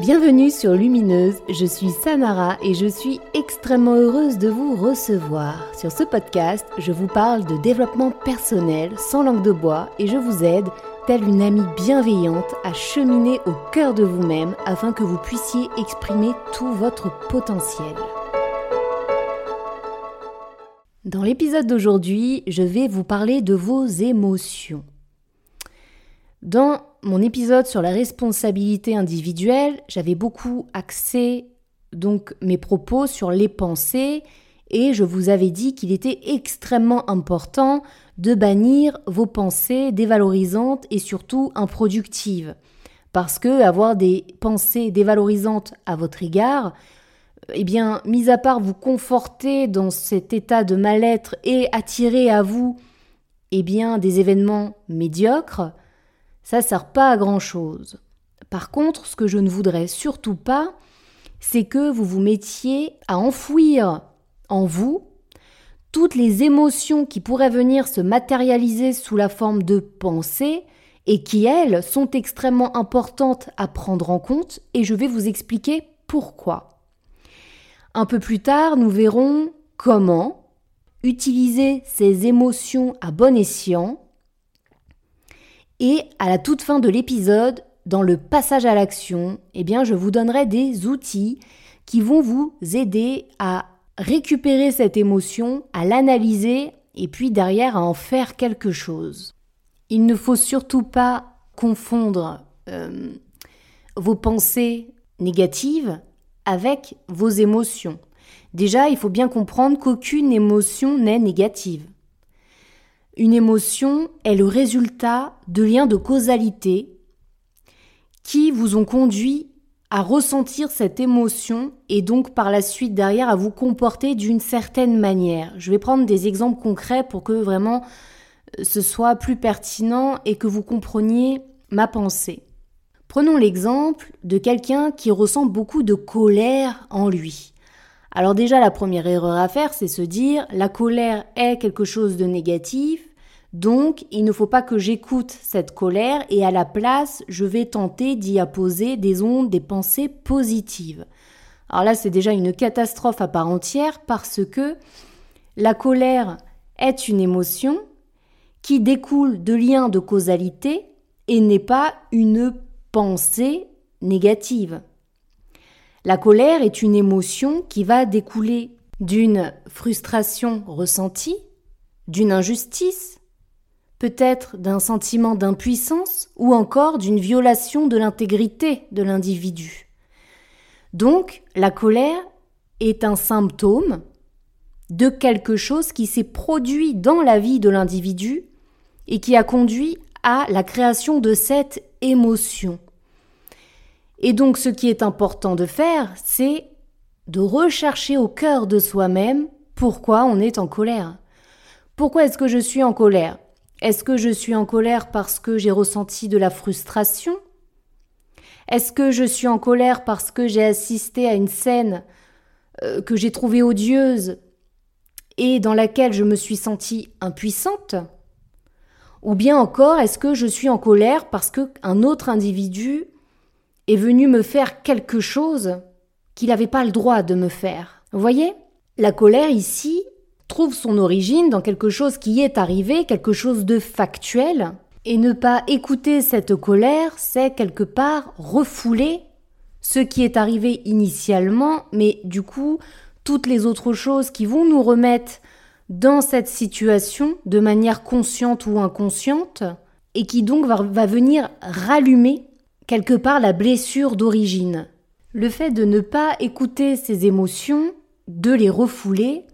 Bienvenue sur Lumineuse, je suis Samara et je suis extrêmement heureuse de vous recevoir. Sur ce podcast, je vous parle de développement personnel sans langue de bois et je vous aide, telle une amie bienveillante, à cheminer au cœur de vous-même afin que vous puissiez exprimer tout votre potentiel. Dans l'épisode d'aujourd'hui, je vais vous parler de vos émotions. Dans mon épisode sur la responsabilité individuelle, j'avais beaucoup axé donc mes propos sur les pensées et je vous avais dit qu'il était extrêmement important de bannir vos pensées dévalorisantes et surtout improductives. Parce que avoir des pensées dévalorisantes à votre égard, eh bien, mis à part vous conforter dans cet état de mal-être et attirer à vous, eh bien, des événements médiocres, ça sert pas à grand chose. Par contre, ce que je ne voudrais surtout pas, c'est que vous vous mettiez à enfouir en vous toutes les émotions qui pourraient venir se matérialiser sous la forme de pensées et qui, elles, sont extrêmement importantes à prendre en compte et je vais vous expliquer pourquoi. Un peu plus tard, nous verrons comment utiliser ces émotions à bon escient et à la toute fin de l'épisode, dans le passage à l'action, eh bien, je vous donnerai des outils qui vont vous aider à récupérer cette émotion, à l'analyser et puis derrière à en faire quelque chose. Il ne faut surtout pas confondre euh, vos pensées négatives avec vos émotions. Déjà, il faut bien comprendre qu'aucune émotion n'est négative. Une émotion est le résultat de liens de causalité qui vous ont conduit à ressentir cette émotion et donc par la suite derrière à vous comporter d'une certaine manière. Je vais prendre des exemples concrets pour que vraiment euh, ce soit plus pertinent et que vous compreniez ma pensée. Prenons l'exemple de quelqu'un qui ressent beaucoup de colère en lui. Alors déjà la première erreur à faire, c'est se dire la colère est quelque chose de négatif, donc, il ne faut pas que j'écoute cette colère et à la place, je vais tenter d'y apposer des ondes, des pensées positives. Alors là, c'est déjà une catastrophe à part entière parce que la colère est une émotion qui découle de liens de causalité et n'est pas une pensée négative. La colère est une émotion qui va découler d'une frustration ressentie, d'une injustice, peut-être d'un sentiment d'impuissance ou encore d'une violation de l'intégrité de l'individu. Donc, la colère est un symptôme de quelque chose qui s'est produit dans la vie de l'individu et qui a conduit à la création de cette émotion. Et donc ce qui est important de faire, c'est de rechercher au cœur de soi-même pourquoi on est en colère. Pourquoi est-ce que je suis en colère? Est-ce que je suis en colère parce que j'ai ressenti de la frustration? Est-ce que je suis en colère parce que j'ai assisté à une scène euh, que j'ai trouvée odieuse et dans laquelle je me suis sentie impuissante? Ou bien encore, est-ce que je suis en colère parce qu'un autre individu est venu me faire quelque chose qu'il n'avait pas le droit de me faire? Vous voyez? La colère ici, trouve son origine dans quelque chose qui est arrivé, quelque chose de factuel, et ne pas écouter cette colère, c'est quelque part refouler ce qui est arrivé initialement, mais du coup, toutes les autres choses qui vont nous remettre dans cette situation de manière consciente ou inconsciente, et qui donc va, venir rallumer quelque part la blessure d'origine. Le fait de ne pas écouter ces émotions, de les refouler,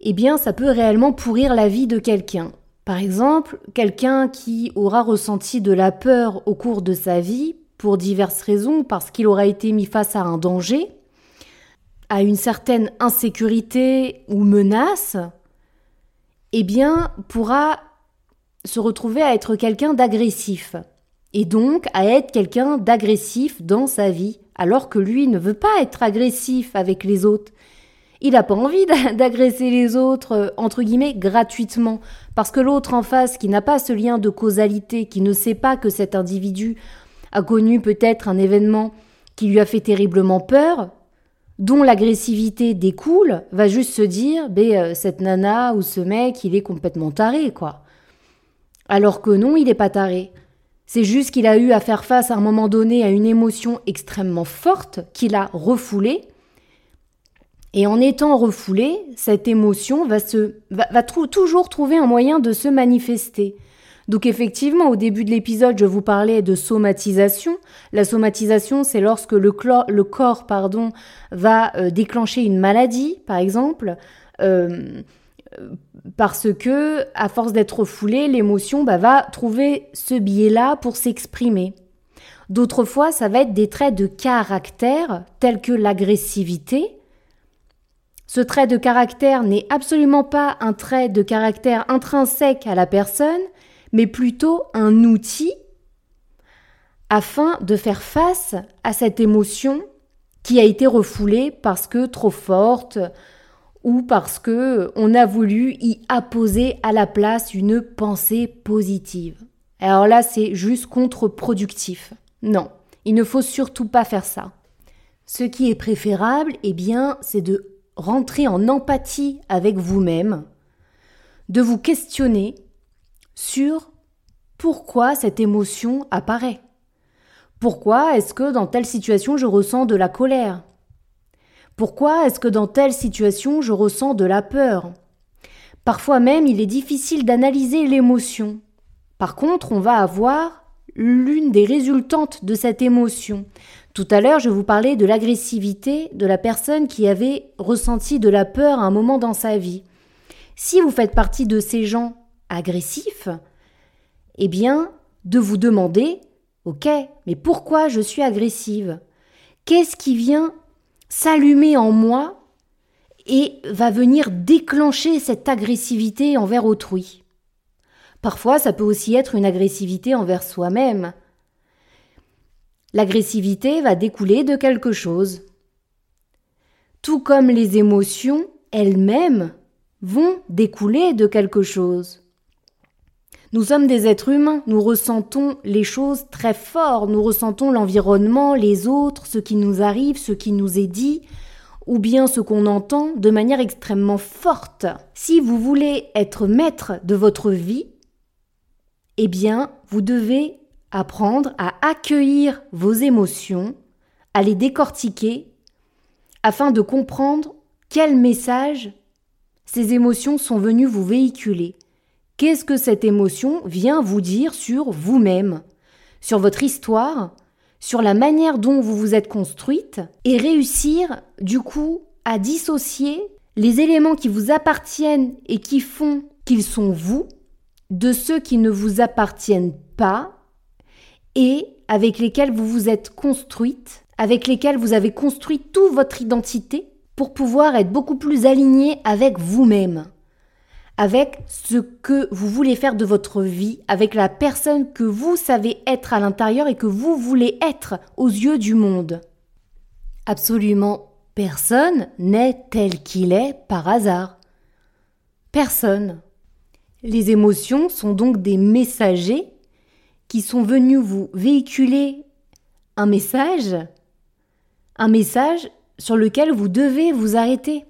eh bien ça peut réellement pourrir la vie de quelqu'un. Par exemple, quelqu'un qui aura ressenti de la peur au cours de sa vie, pour diverses raisons, parce qu'il aura été mis face à un danger, à une certaine insécurité ou menace, eh bien, pourra se retrouver à être quelqu'un d'agressif. Et donc à être quelqu'un d'agressif dans sa vie, alors que lui ne veut pas être agressif avec les autres il n'a pas envie d'agresser les autres, euh, entre guillemets, gratuitement. Parce que l'autre en face, qui n'a pas ce lien de causalité, qui ne sait pas que cet individu a connu peut-être un événement qui lui a fait terriblement peur, dont l'agressivité découle, va juste se dire, ben, euh, cette nana ou ce mec, il est complètement taré, quoi. Alors que non, il n'est pas taré. C'est juste qu'il a eu à faire face à un moment donné à une émotion extrêmement forte qu'il a refoulée. Et en étant refoulée, cette émotion va, se, va, toujours trouver un moyen de se manifester. Donc effectivement, au début de l'épisode, je vous parlais de somatisation. La somatisation, c'est lorsque le, corps pardon, va euh, déclencher une maladie, par exemple, euh, parce que, à force d'être foulé, l'émotion bah, va trouver ce biais-là pour s'exprimer. D'autres fois, ça va être des traits de caractère tels que l'agressivité. Ce trait de caractère n'est absolument pas un trait de caractère intrinsèque à la personne, mais plutôt un outil afin de faire face à cette émotion qui a été refoulée parce que trop forte ou parce que on a voulu y apposer à la place une pensée positive. Alors là, c'est juste contre-productif. Non, il ne faut surtout pas faire ça. Ce qui est préférable, eh bien, c'est de rentrer en empathie avec vous-même, de vous questionner sur pourquoi cette émotion apparaît. Pourquoi est-ce que dans telle situation je ressens de la colère? Pourquoi est-ce que dans telle situation je ressens de la peur? Parfois même il est difficile d'analyser l'émotion. Par contre, on va avoir l'une des résultantes de cette émotion. Tout à l'heure, je vous parlais de l'agressivité de la personne qui avait ressenti de la peur à un moment dans sa vie. Si vous faites partie de ces gens agressifs, eh bien, de vous demander, ok, mais pourquoi je suis agressive? Qu'est-ce qui vient s'allumer en moi et va venir déclencher cette agressivité envers autrui? Parfois, ça peut aussi être une agressivité envers soi-même. L'agressivité va découler de quelque chose. Tout comme les émotions elles-mêmes vont découler de quelque chose. Nous sommes des êtres humains, nous ressentons les choses très fort, nous ressentons l'environnement, les autres, ce qui nous arrive, ce qui nous est dit, ou bien ce qu'on entend de manière extrêmement forte. Si vous voulez être maître de votre vie, eh bien, vous devez apprendre à accueillir vos émotions, à les décortiquer, afin de comprendre quel message ces émotions sont venues vous véhiculer. Qu'est-ce que cette émotion vient vous dire sur vous-même, sur votre histoire, sur la manière dont vous vous êtes construite, et réussir du coup à dissocier les éléments qui vous appartiennent et qui font qu'ils sont vous, de ceux qui ne vous appartiennent pas et avec lesquels vous vous êtes construite, avec lesquels vous avez construit toute votre identité pour pouvoir être beaucoup plus aligné avec vous-même avec ce que vous voulez faire de votre vie, avec la personne que vous savez être à l'intérieur et que vous voulez être aux yeux du monde. Absolument personne n'est tel qu'il est par hasard. Personne. Les émotions sont donc des messagers qui sont venus vous véhiculer un message, un message sur lequel vous devez vous arrêter.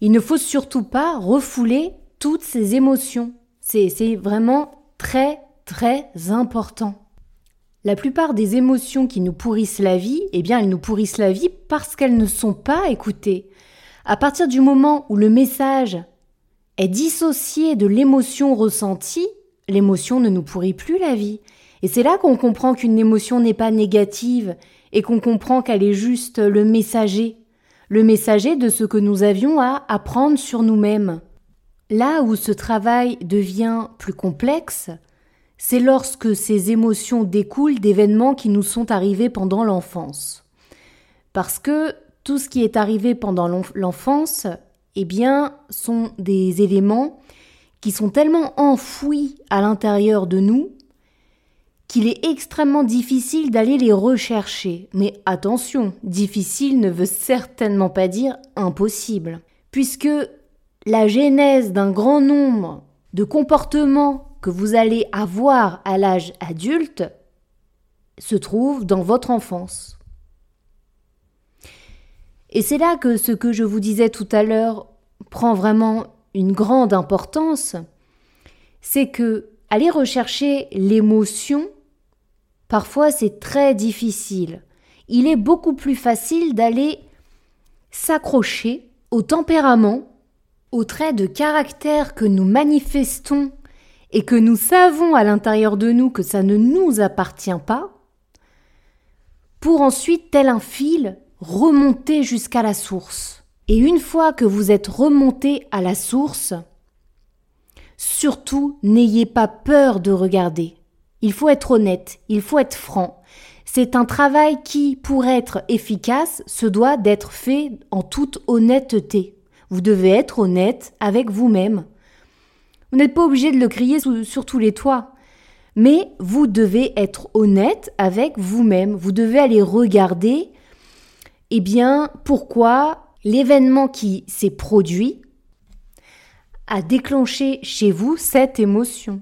Il ne faut surtout pas refouler toutes ces émotions. C'est vraiment très très important. La plupart des émotions qui nous pourrissent la vie, eh bien elles nous pourrissent la vie parce qu'elles ne sont pas écoutées. À partir du moment où le message est dissocié de l'émotion ressentie, l'émotion ne nous pourrit plus la vie. Et c'est là qu'on comprend qu'une émotion n'est pas négative et qu'on comprend qu'elle est juste le messager, le messager de ce que nous avions à apprendre sur nous-mêmes. Là où ce travail devient plus complexe, c'est lorsque ces émotions découlent d'événements qui nous sont arrivés pendant l'enfance. Parce que tout ce qui est arrivé pendant l'enfance, eh bien, sont des éléments qui sont tellement enfouis à l'intérieur de nous qu'il est extrêmement difficile d'aller les rechercher. Mais attention, difficile ne veut certainement pas dire impossible. Puisque la genèse d'un grand nombre de comportements que vous allez avoir à l'âge adulte se trouve dans votre enfance. Et c'est là que ce que je vous disais tout à l'heure prend vraiment une grande importance, c'est que aller rechercher l'émotion, parfois c'est très difficile. Il est beaucoup plus facile d'aller s'accrocher au tempérament, aux traits de caractère que nous manifestons et que nous savons à l'intérieur de nous que ça ne nous appartient pas, pour ensuite, tel un fil, remonter jusqu'à la source. Et une fois que vous êtes remonté à la source, surtout n'ayez pas peur de regarder. Il faut être honnête, il faut être franc. C'est un travail qui, pour être efficace, se doit d'être fait en toute honnêteté. Vous devez être honnête avec vous-même. Vous n'êtes pas obligé de le crier sur tous les toits. Mais vous devez être honnête avec vous-même. Vous devez aller regarder, eh bien, pourquoi l'événement qui s'est produit a déclenché chez vous cette émotion.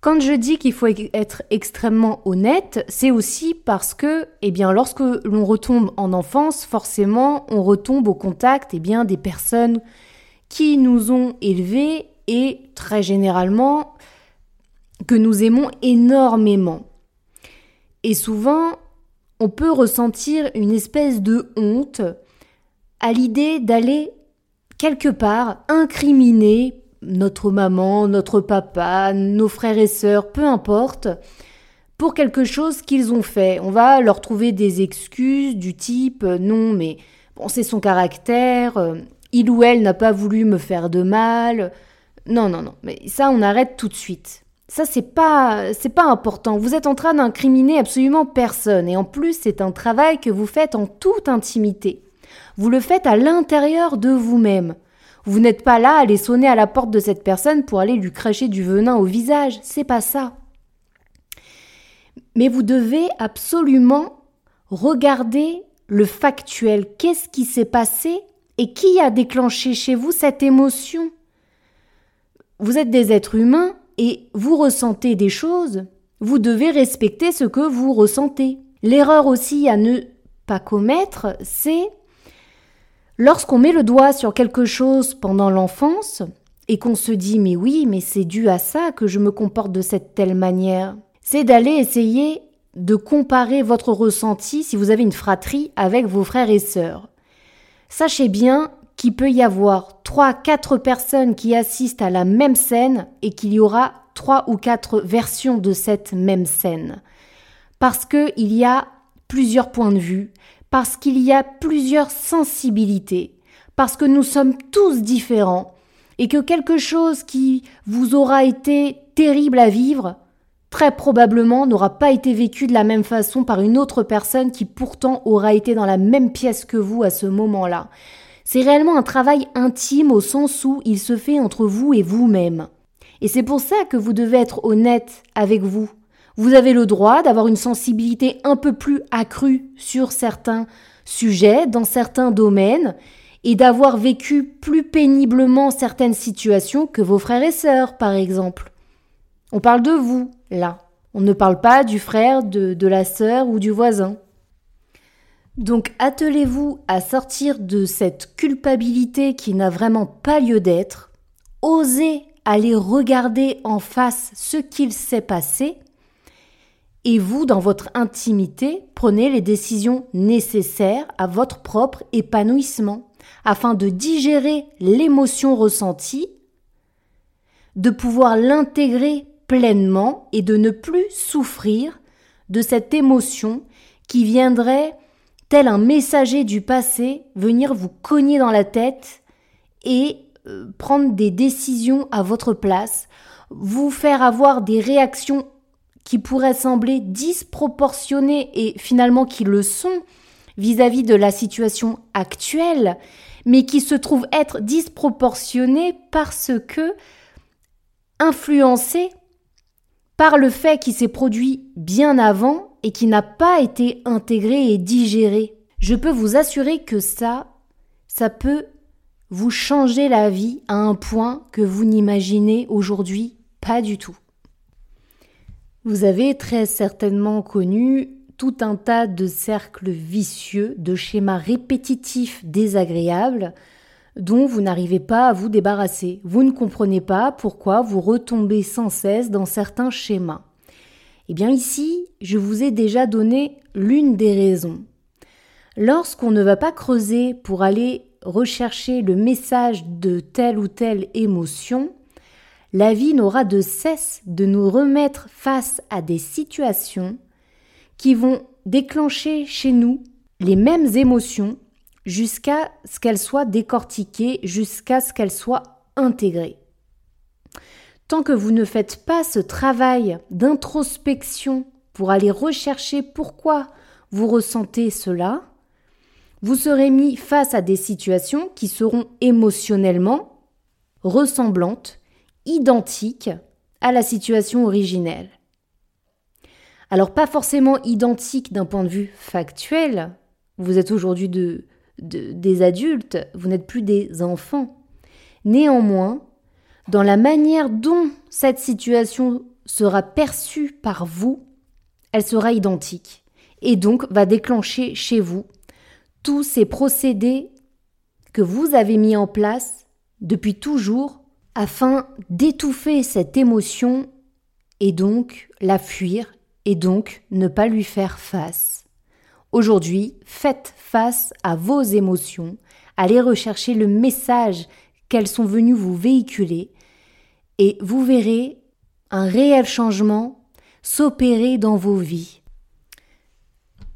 Quand je dis qu'il faut être extrêmement honnête, c'est aussi parce que, eh bien, lorsque l'on retombe en enfance, forcément, on retombe au contact, eh bien, des personnes qui nous ont élevés et très généralement que nous aimons énormément. Et souvent, on peut ressentir une espèce de honte à l'idée d'aller quelque part incriminer notre maman, notre papa, nos frères et sœurs, peu importe, pour quelque chose qu'ils ont fait. On va leur trouver des excuses du type non mais bon c'est son caractère, il ou elle n'a pas voulu me faire de mal. Non non non, mais ça on arrête tout de suite. Ça c'est pas c'est pas important. Vous êtes en train d'incriminer absolument personne et en plus c'est un travail que vous faites en toute intimité. Vous le faites à l'intérieur de vous-même. Vous n'êtes pas là à aller sonner à la porte de cette personne pour aller lui cracher du venin au visage, c'est pas ça. Mais vous devez absolument regarder le factuel. Qu'est-ce qui s'est passé et qui a déclenché chez vous cette émotion? Vous êtes des êtres humains et vous ressentez des choses. Vous devez respecter ce que vous ressentez. L'erreur aussi à ne pas commettre, c'est lorsqu'on met le doigt sur quelque chose pendant l'enfance et qu'on se dit mais oui, mais c'est dû à ça que je me comporte de cette telle manière, c'est d'aller essayer de comparer votre ressenti si vous avez une fratrie avec vos frères et sœurs. Sachez bien qu'il peut y avoir trois, quatre personnes qui assistent à la même scène et qu'il y aura trois ou quatre versions de cette même scène. Parce qu'il y a plusieurs points de vue, parce qu'il y a plusieurs sensibilités, parce que nous sommes tous différents et que quelque chose qui vous aura été terrible à vivre, très probablement n'aura pas été vécu de la même façon par une autre personne qui pourtant aura été dans la même pièce que vous à ce moment-là. C'est réellement un travail intime au sens où il se fait entre vous et vous-même. Et c'est pour ça que vous devez être honnête avec vous. Vous avez le droit d'avoir une sensibilité un peu plus accrue sur certains sujets, dans certains domaines, et d'avoir vécu plus péniblement certaines situations que vos frères et sœurs, par exemple. On parle de vous, là. On ne parle pas du frère, de, la sœur ou du voisin. Donc attelez-vous à sortir de cette culpabilité qui n'a vraiment pas lieu d'être, osez aller regarder en face ce qu'il s'est passé, et vous, dans votre intimité, prenez les décisions nécessaires à votre propre épanouissement, afin de digérer l'émotion ressentie, de pouvoir l'intégrer pleinement et de ne plus souffrir de cette émotion qui viendrait tel un messager du passé, venir vous cogner dans la tête et euh, prendre des décisions à votre place, vous faire avoir des réactions qui pourraient sembler disproportionnées et finalement qui le sont vis-à-vis de la situation actuelle, mais qui se trouvent être disproportionnées parce que influencées par le fait qui s'est produit bien avant et qui n'a pas été intégré et digéré. Je peux vous assurer que ça, ça peut vous changer la vie à un point que vous n'imaginez aujourd'hui pas du tout. Vous avez très certainement connu tout un tas de cercles vicieux, de schémas répétitifs désagréables dont vous n'arrivez pas à vous débarrasser. Vous ne comprenez pas pourquoi vous retombez sans cesse dans certains schémas. Eh bien ici, je vous ai déjà donné l'une des raisons. Lorsqu'on ne va pas creuser pour aller rechercher le message de telle ou telle émotion, la vie n'aura de cesse de nous remettre face à des situations qui vont déclencher chez nous les mêmes émotions jusqu'à ce qu'elles soient décortiquées, jusqu'à ce qu'elles soient intégrées. Tant que vous ne faites pas ce travail d'introspection pour aller rechercher pourquoi vous ressentez cela, vous serez mis face à des situations qui seront émotionnellement ressemblantes, identiques à la situation originelle. Alors pas forcément identiques d'un point de vue factuel, vous êtes aujourd'hui de, des adultes, vous n'êtes plus des enfants. Néanmoins, dans la manière dont cette situation sera perçue par vous, elle sera identique et donc va déclencher chez vous tous ces procédés que vous avez mis en place depuis toujours afin d'étouffer cette émotion et donc la fuir et donc ne pas lui faire face. Aujourd'hui, faites face à vos émotions, allez rechercher le message qu'elles sont venues vous véhiculer et vous verrez un réel changement s'opérer dans vos vies.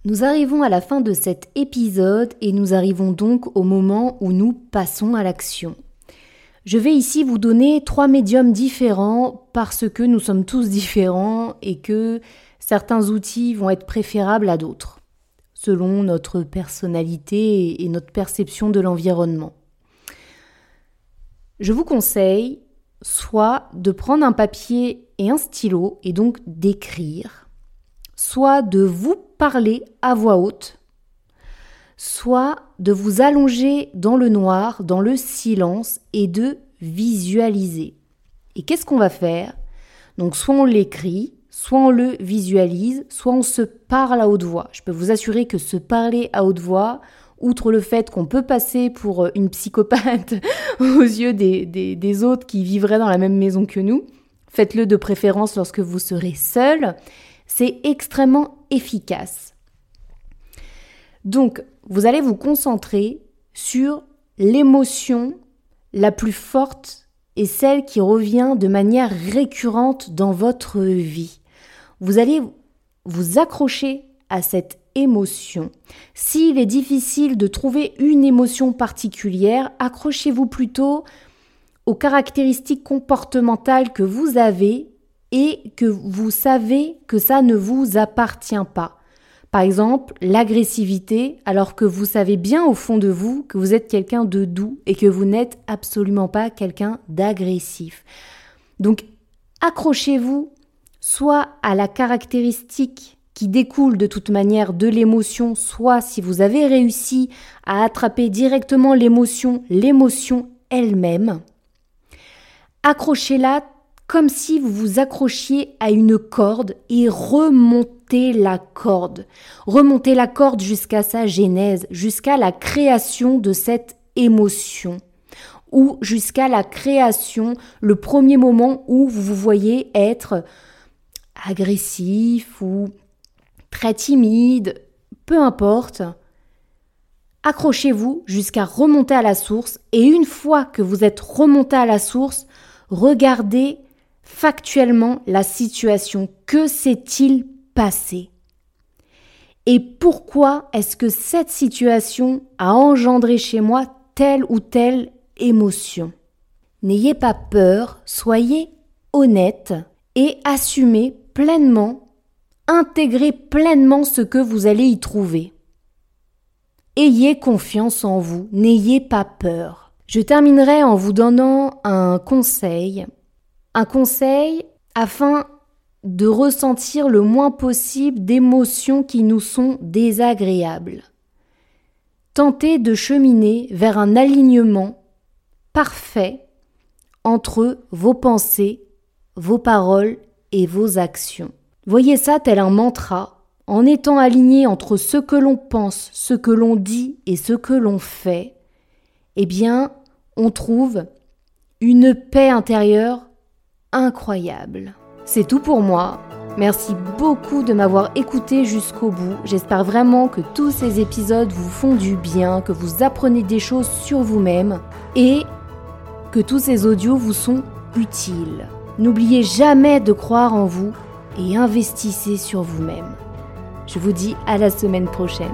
Nous arrivons à la fin de cet épisode et nous arrivons donc au moment où nous passons à l'action. Je vais ici vous donner trois médiums différents parce que nous sommes tous différents et que certains outils vont être préférables à d'autres, selon notre personnalité et notre perception de l'environnement. Je vous conseille soit de prendre un papier et un stylo et donc d'écrire, soit de vous parler à voix haute, soit de vous allonger dans le noir, dans le silence et de visualiser. Et qu'est-ce qu'on va faire? Donc soit on l'écrit, soit on le visualise, soit on se parle à haute voix. Je peux vous assurer que se parler à haute voix, outre le fait qu'on peut passer pour une psychopathe aux yeux des, des, autres qui vivraient dans la même maison que nous, faites-le de préférence lorsque vous serez seul, c'est extrêmement efficace. Donc, vous allez vous concentrer sur l'émotion la plus forte et celle qui revient de manière récurrente dans votre vie. Vous allez vous accrocher à cette émotion. S'il est difficile de trouver une émotion particulière, accrochez-vous plutôt aux caractéristiques comportementales que vous avez et que vous savez que ça ne vous appartient pas. Par exemple, l'agressivité, alors que vous savez bien au fond de vous que vous êtes quelqu'un de doux et que vous n'êtes absolument pas quelqu'un d'agressif. Donc, accrochez-vous soit à la caractéristique qui découle de toute manière de l'émotion, soit si vous avez réussi à attraper directement l'émotion, l'émotion elle-même, accrochez-la comme si vous vous accrochiez à une corde et remontez la corde. Remontez la corde jusqu'à sa genèse, jusqu'à la création de cette émotion ou jusqu'à la création, le premier moment où vous vous voyez être agressif ou très timide, peu importe. Accrochez-vous jusqu'à remonter à la source et une fois que vous êtes remonté à la source, regardez factuellement la situation. Que s'est-il passé? Et pourquoi est-ce que cette situation a engendré chez moi telle ou telle émotion? N'ayez pas peur, soyez honnête et assumez pleinement intégrez pleinement ce que vous allez y trouver. Ayez confiance en vous, n'ayez pas peur. Je terminerai en vous donnant un conseil, un conseil afin de ressentir le moins possible d'émotions qui nous sont désagréables. Tentez de cheminer vers un alignement parfait entre vos pensées, vos paroles et vos actions. Voyez ça tel un mantra, en étant aligné entre ce que l'on pense, ce que l'on dit et ce que l'on fait, eh bien, on trouve une paix intérieure incroyable. C'est tout pour moi. Merci beaucoup de m'avoir écouté jusqu'au bout. J'espère vraiment que tous ces épisodes vous font du bien, que vous apprenez des choses sur vous-même et que tous ces audios vous sont utiles. N'oubliez jamais de croire en vous et investissez sur vous-même. Je vous dis à la semaine prochaine.